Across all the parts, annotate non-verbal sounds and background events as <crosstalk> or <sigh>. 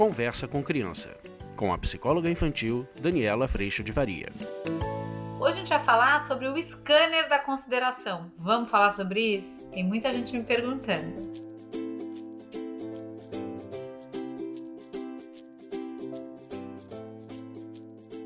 Conversa com Criança, com a psicóloga infantil Daniela Freixo de Varia. Hoje a gente vai falar sobre o scanner da consideração. Vamos falar sobre isso? Tem muita gente me perguntando.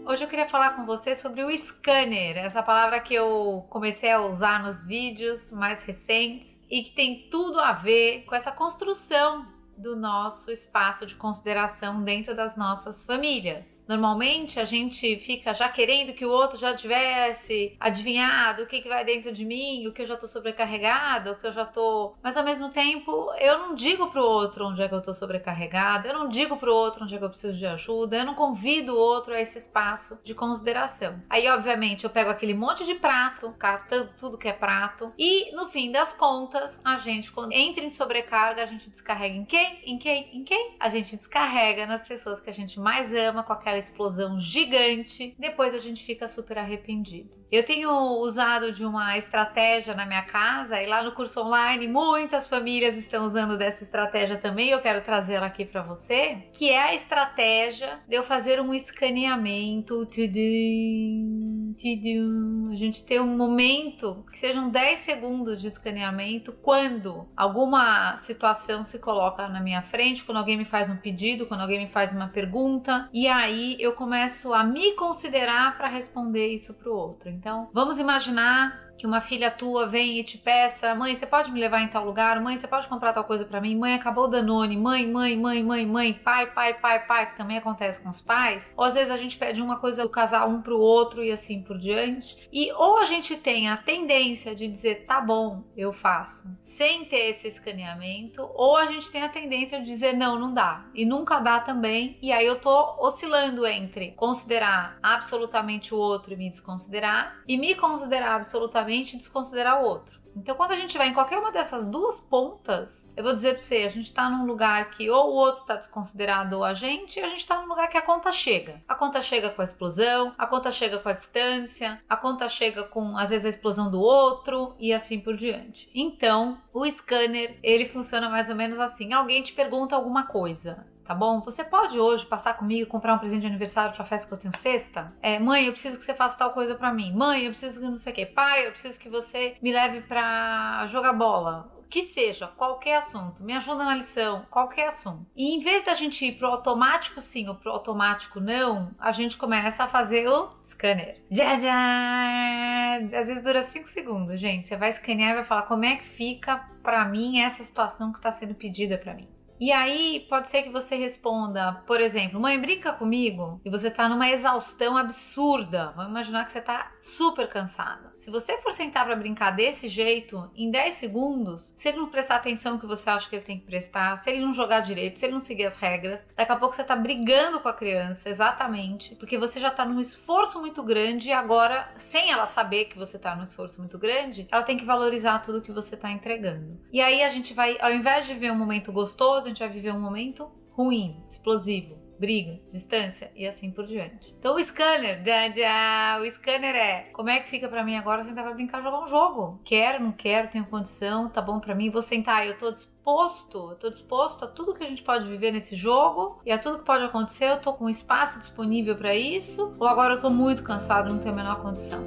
Hoje eu queria falar com você sobre o scanner, essa palavra que eu comecei a usar nos vídeos mais recentes e que tem tudo a ver com essa construção do nosso espaço de consideração dentro das nossas famílias. Normalmente a gente fica já querendo que o outro já tivesse adivinhado o que, que vai dentro de mim, o que eu já tô sobrecarregado, o que eu já tô. Mas ao mesmo tempo, eu não digo pro outro onde é que eu tô sobrecarregada, eu não digo pro outro onde é que eu preciso de ajuda, eu não convido o outro a esse espaço de consideração. Aí, obviamente, eu pego aquele monte de prato, catando tudo que é prato, e no fim das contas, a gente, quando entra em sobrecarga, a gente descarrega em quem? Em quem? Em quem? A gente descarrega nas pessoas que a gente mais ama, com aquela explosão gigante. Depois a gente fica super arrependido. Eu tenho usado de uma estratégia na minha casa e lá no curso online muitas famílias estão usando dessa estratégia também. Eu quero trazer ela aqui para você, que é a estratégia de eu fazer um escaneamento. Tudum, a gente ter um momento que sejam 10 segundos de escaneamento quando alguma situação se coloca na minha frente, quando alguém me faz um pedido, quando alguém me faz uma pergunta, e aí eu começo a me considerar para responder isso para o outro. Então, vamos imaginar que uma filha tua vem e te peça: mãe, você pode me levar em tal lugar? Mãe, você pode comprar tal coisa para mim? Mãe, acabou o Danone. Mãe, mãe, mãe, mãe, mãe, pai, pai, pai, pai, que também acontece com os pais. Ou às vezes a gente pede uma coisa do casal um pro outro e assim por diante. E ou a gente tem a tendência de dizer: tá bom, eu faço, sem ter esse escaneamento, ou a gente tem a tendência de dizer: não, não dá. E nunca dá também. E aí eu tô oscilando entre considerar absolutamente o outro e me desconsiderar, e me considerar absolutamente desconsiderar o outro. Então, quando a gente vai em qualquer uma dessas duas pontas, eu vou dizer para você, a gente está num lugar que ou o outro está desconsiderado ou a gente, e a gente está num lugar que a conta chega. A conta chega com a explosão, a conta chega com a distância, a conta chega com às vezes a explosão do outro e assim por diante. Então, o scanner, ele funciona mais ou menos assim. Alguém te pergunta alguma coisa tá bom? Você pode hoje passar comigo e comprar um presente de aniversário pra festa que eu tenho sexta? É, mãe, eu preciso que você faça tal coisa para mim. Mãe, eu preciso que não sei o que. Pai, eu preciso que você me leve pra jogar bola que seja, qualquer assunto, me ajuda na lição, qualquer assunto. E em vez da gente ir pro automático sim ou pro automático não, a gente começa a fazer o scanner. Já, já! Às vezes dura 5 segundos, gente. Você vai escanear e vai falar como é que fica para mim essa situação que está sendo pedida para mim. E aí pode ser que você responda, por exemplo, mãe, brinca comigo, e você tá numa exaustão absurda. Vamos imaginar que você tá super cansada. Se você for sentar para brincar desse jeito, em 10 segundos, se ele não prestar atenção que você acha que ele tem que prestar, se ele não jogar direito, se ele não seguir as regras, daqui a pouco você tá brigando com a criança, exatamente, porque você já tá num esforço muito grande e agora, sem ela saber que você tá num esforço muito grande, ela tem que valorizar tudo que você tá entregando. E aí a gente vai, ao invés de ver um momento gostoso, a gente vai viver um momento ruim, explosivo briga, distância e assim por diante. Então o scanner, da, o scanner é como é que fica para mim agora sentar pra brincar jogar um jogo? Quero, não quero, tenho condição, tá bom para mim, vou sentar, eu tô disposto, eu tô disposto a tudo que a gente pode viver nesse jogo e a tudo que pode acontecer, eu tô com espaço disponível para isso, ou agora eu tô muito cansado, não tenho a menor condição.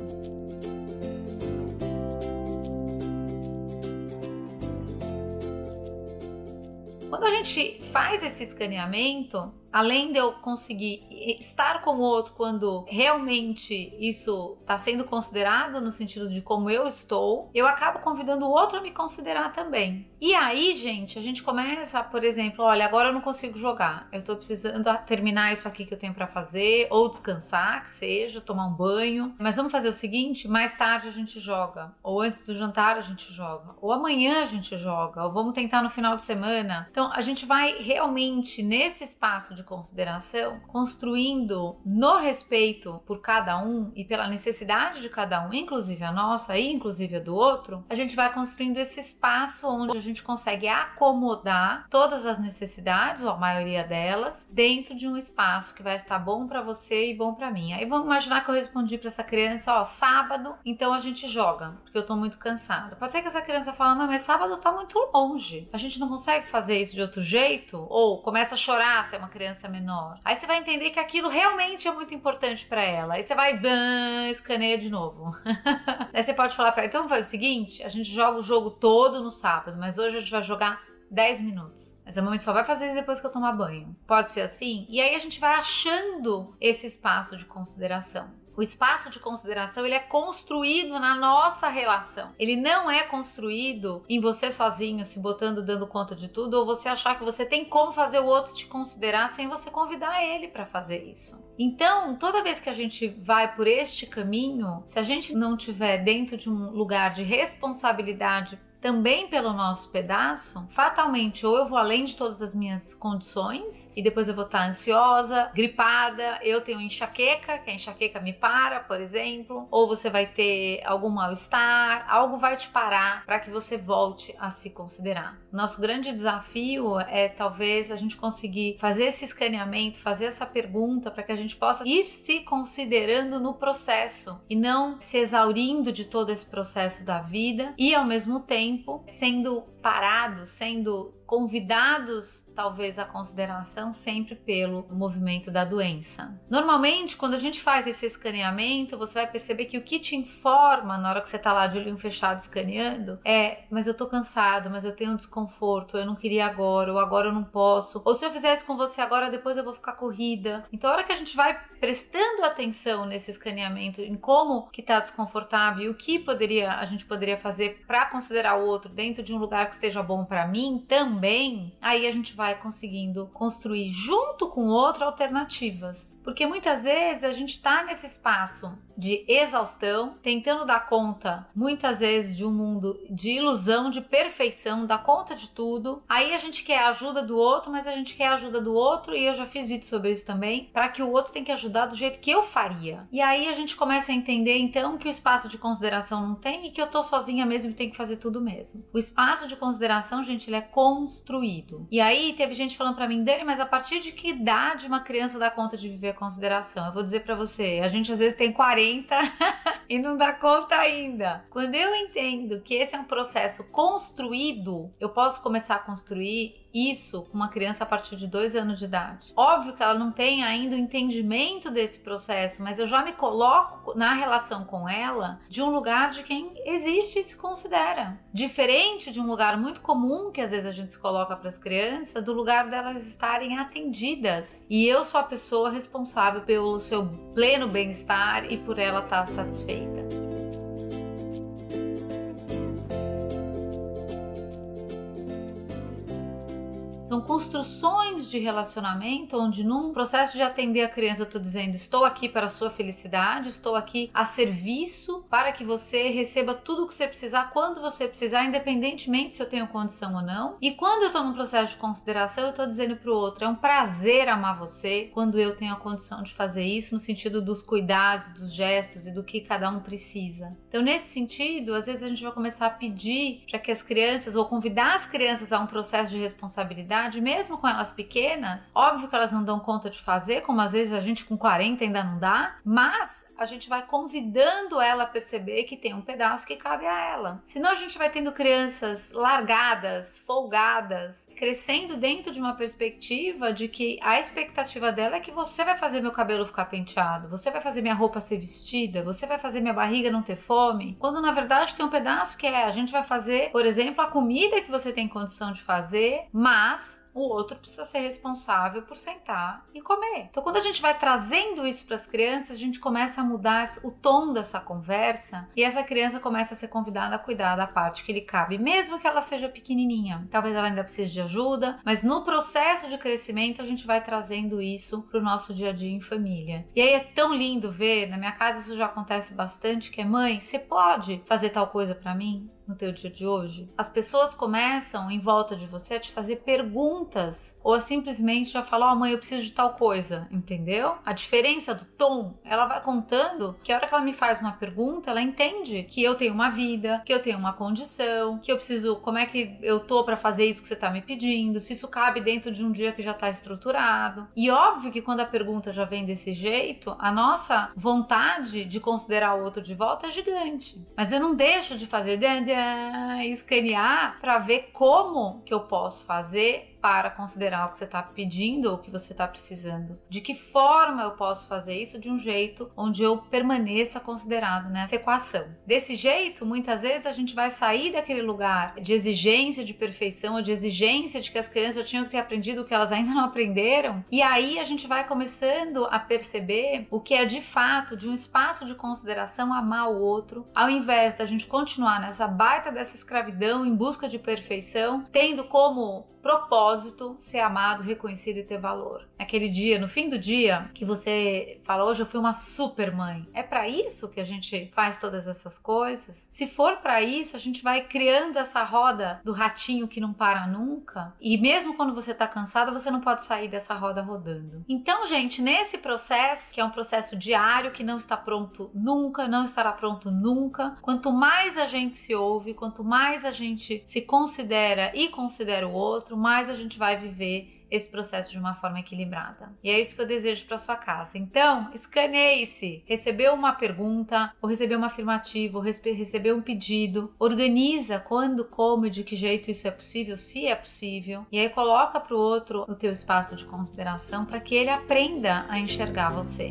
Quando a gente faz esse escaneamento, além de eu conseguir estar com o outro quando realmente isso está sendo considerado no sentido de como eu estou, eu acabo convidando o outro a me considerar também. E aí, gente, a gente começa, por exemplo, olha, agora eu não consigo jogar, eu tô precisando terminar isso aqui que eu tenho para fazer, ou descansar, que seja, tomar um banho. Mas vamos fazer o seguinte: mais tarde a gente joga, ou antes do jantar a gente joga, ou amanhã a gente joga, ou vamos tentar no final de semana. Então a gente vai realmente nesse espaço de consideração construindo no respeito por cada um e pela necessidade de cada um, inclusive a nossa e inclusive a do outro, a gente vai construindo esse espaço onde a gente consegue acomodar todas as necessidades, ou a maioria delas, dentro de um espaço que vai estar bom para você e bom para mim. Aí vamos imaginar que eu respondi para essa criança, ó, sábado, então a gente joga, porque eu tô muito cansada. Pode ser que essa criança fale, mas sábado tá muito longe. A gente não consegue fazer isso de outro jeito? Ou começa a chorar se é uma criança menor. Aí você vai entender que aquilo realmente é muito importante para ela. Aí você vai, bam, escaneia de novo. <laughs> Aí você pode falar para ela, então faz o seguinte, a gente joga o jogo todo no sábado, mas hoje a gente vai jogar 10 minutos. Mas a mamãe só vai fazer isso depois que eu tomar banho. Pode ser assim? E aí a gente vai achando esse espaço de consideração. O espaço de consideração ele é construído na nossa relação. Ele não é construído em você sozinho, se botando, dando conta de tudo, ou você achar que você tem como fazer o outro te considerar sem você convidar ele para fazer isso. Então, toda vez que a gente vai por este caminho, se a gente não tiver dentro de um lugar de responsabilidade também pelo nosso pedaço, fatalmente ou eu vou além de todas as minhas condições e depois eu vou estar ansiosa, gripada, eu tenho enxaqueca, que a enxaqueca me para, por exemplo, ou você vai ter algum mal-estar, algo vai te parar para que você volte a se considerar. Nosso grande desafio é talvez a gente conseguir fazer esse escaneamento, fazer essa pergunta para que a gente possa ir se considerando no processo e não se exaurindo de todo esse processo da vida e ao mesmo tempo tempo sendo parados, sendo convidados talvez a consideração sempre pelo movimento da doença. Normalmente, quando a gente faz esse escaneamento, você vai perceber que o que te informa na hora que você está lá de olho fechado escaneando é: mas eu tô cansado, mas eu tenho um desconforto, eu não queria agora, ou agora eu não posso, ou se eu fizer isso com você agora, depois eu vou ficar corrida. Então, a hora que a gente vai prestando atenção nesse escaneamento, em como que tá desconfortável e o que poderia a gente poderia fazer para considerar o outro dentro de um lugar que esteja bom para mim também, aí a gente vai vai conseguindo construir junto com outro alternativas. Porque muitas vezes a gente está nesse espaço de exaustão, tentando dar conta, muitas vezes, de um mundo de ilusão, de perfeição, dar conta de tudo. Aí a gente quer a ajuda do outro, mas a gente quer a ajuda do outro, e eu já fiz vídeo sobre isso também, para que o outro tem que ajudar do jeito que eu faria. E aí a gente começa a entender então que o espaço de consideração não tem e que eu tô sozinha mesmo e tenho que fazer tudo mesmo. O espaço de consideração, gente, ele é construído. E aí teve gente falando para mim, Dani, mas a partir de que idade uma criança dá conta de viver consideração. Eu vou dizer para você, a gente às vezes tem 40 <laughs> e não dá conta ainda. Quando eu entendo que esse é um processo construído, eu posso começar a construir isso com uma criança a partir de dois anos de idade. Óbvio que ela não tem ainda o entendimento desse processo, mas eu já me coloco na relação com ela de um lugar de quem existe e se considera. Diferente de um lugar muito comum que às vezes a gente se coloca para as crianças, do lugar delas estarem atendidas. E eu sou a pessoa responsável pelo seu pleno bem-estar e por ela estar satisfeita. São construções de relacionamento onde, num processo de atender a criança, eu estou dizendo: estou aqui para a sua felicidade, estou aqui a serviço para que você receba tudo o que você precisar, quando você precisar, independentemente se eu tenho condição ou não. E quando eu estou num processo de consideração, eu estou dizendo para o outro: é um prazer amar você quando eu tenho a condição de fazer isso, no sentido dos cuidados, dos gestos e do que cada um precisa. Então, nesse sentido, às vezes a gente vai começar a pedir para que as crianças, ou convidar as crianças a um processo de responsabilidade mesmo com elas pequenas, óbvio que elas não dão conta de fazer, como às vezes a gente com 40 ainda não dá, mas a gente vai convidando ela a perceber que tem um pedaço que cabe a ela. Senão a gente vai tendo crianças largadas, folgadas, crescendo dentro de uma perspectiva de que a expectativa dela é que você vai fazer meu cabelo ficar penteado, você vai fazer minha roupa ser vestida, você vai fazer minha barriga não ter fome, quando na verdade tem um pedaço que é a gente vai fazer, por exemplo, a comida que você tem condição de fazer, mas o outro precisa ser responsável por sentar e comer. Então, quando a gente vai trazendo isso para as crianças, a gente começa a mudar o tom dessa conversa e essa criança começa a ser convidada a cuidar da parte que lhe cabe, mesmo que ela seja pequenininha. Talvez ela ainda precise de ajuda, mas no processo de crescimento a gente vai trazendo isso para o nosso dia a dia em família. E aí é tão lindo ver, na minha casa isso já acontece bastante, que é mãe, você pode fazer tal coisa para mim? No teu dia de hoje? As pessoas começam em volta de você a te fazer perguntas ou simplesmente já fala, ó, oh, mãe, eu preciso de tal coisa, entendeu? A diferença do tom, ela vai contando que a hora que ela me faz uma pergunta, ela entende que eu tenho uma vida, que eu tenho uma condição, que eu preciso, como é que eu tô para fazer isso que você tá me pedindo, se isso cabe dentro de um dia que já tá estruturado. E óbvio que quando a pergunta já vem desse jeito, a nossa vontade de considerar o outro de volta é gigante. Mas eu não deixo de fazer escanear para ver como que eu posso fazer para considerar o que você está pedindo ou o que você está precisando. De que forma eu posso fazer isso de um jeito onde eu permaneça considerado nessa equação. Desse jeito, muitas vezes a gente vai sair daquele lugar de exigência de perfeição ou de exigência de que as crianças já tinham que ter aprendido o que elas ainda não aprenderam, e aí a gente vai começando a perceber o que é de fato de um espaço de consideração amar o outro, ao invés da gente continuar nessa baita dessa escravidão em busca de perfeição, tendo como propósito ser amado, reconhecido e ter valor. Aquele dia, no fim do dia, que você fala, hoje eu fui uma super mãe. É para isso que a gente faz todas essas coisas? Se for para isso, a gente vai criando essa roda do ratinho que não para nunca. E mesmo quando você tá cansada, você não pode sair dessa roda rodando. Então, gente, nesse processo, que é um processo diário, que não está pronto nunca, não estará pronto nunca, quanto mais a gente se ouve, quanto mais a gente se considera e considera o outro, mais a gente vai viver esse processo de uma forma equilibrada. E é isso que eu desejo para sua casa. Então, escaneie-se. Recebeu uma pergunta, ou recebeu uma afirmativa, ou recebeu um pedido. Organiza quando, como e de que jeito isso é possível, se é possível. E aí coloca para o outro o teu espaço de consideração para que ele aprenda a enxergar você.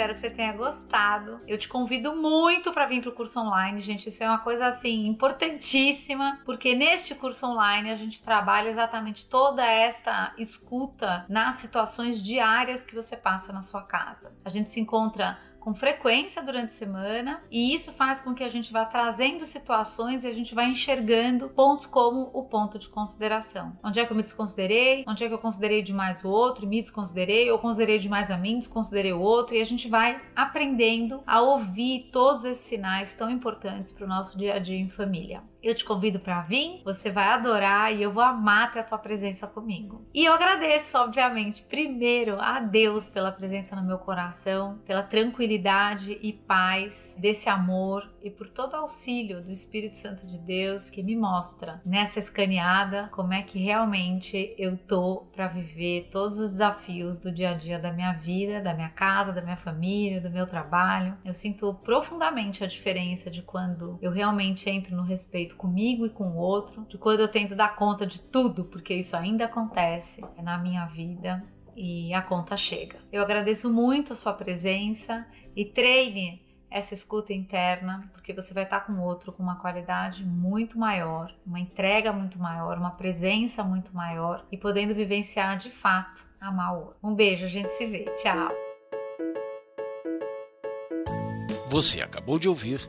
Espero que você tenha gostado. Eu te convido muito para vir para o curso online, gente. Isso é uma coisa assim importantíssima, porque neste curso online a gente trabalha exatamente toda esta escuta nas situações diárias que você passa na sua casa. A gente se encontra com frequência durante a semana e isso faz com que a gente vá trazendo situações e a gente vá enxergando pontos como o ponto de consideração. Onde é que eu me desconsiderei? Onde é que eu considerei demais o outro? Me desconsiderei? Ou considerei demais a mim? Desconsiderei o outro? E a gente vai aprendendo a ouvir todos esses sinais tão importantes para o nosso dia a dia em família. Eu te convido para vir, você vai adorar e eu vou amar ter a tua presença comigo. E eu agradeço, obviamente, primeiro a Deus pela presença no meu coração, pela tranquilidade e paz desse amor e por todo o auxílio do Espírito Santo de Deus que me mostra nessa escaneada como é que realmente eu tô para viver todos os desafios do dia a dia da minha vida, da minha casa, da minha família, do meu trabalho. Eu sinto profundamente a diferença de quando eu realmente entro no respeito feito comigo e com o outro, de quando eu tento dar conta de tudo, porque isso ainda acontece na minha vida e a conta chega. Eu agradeço muito a sua presença e treine essa escuta interna, porque você vai estar com o outro com uma qualidade muito maior, uma entrega muito maior, uma presença muito maior e podendo vivenciar de fato amar o outro. Um beijo, a gente se vê. Tchau. Você acabou de ouvir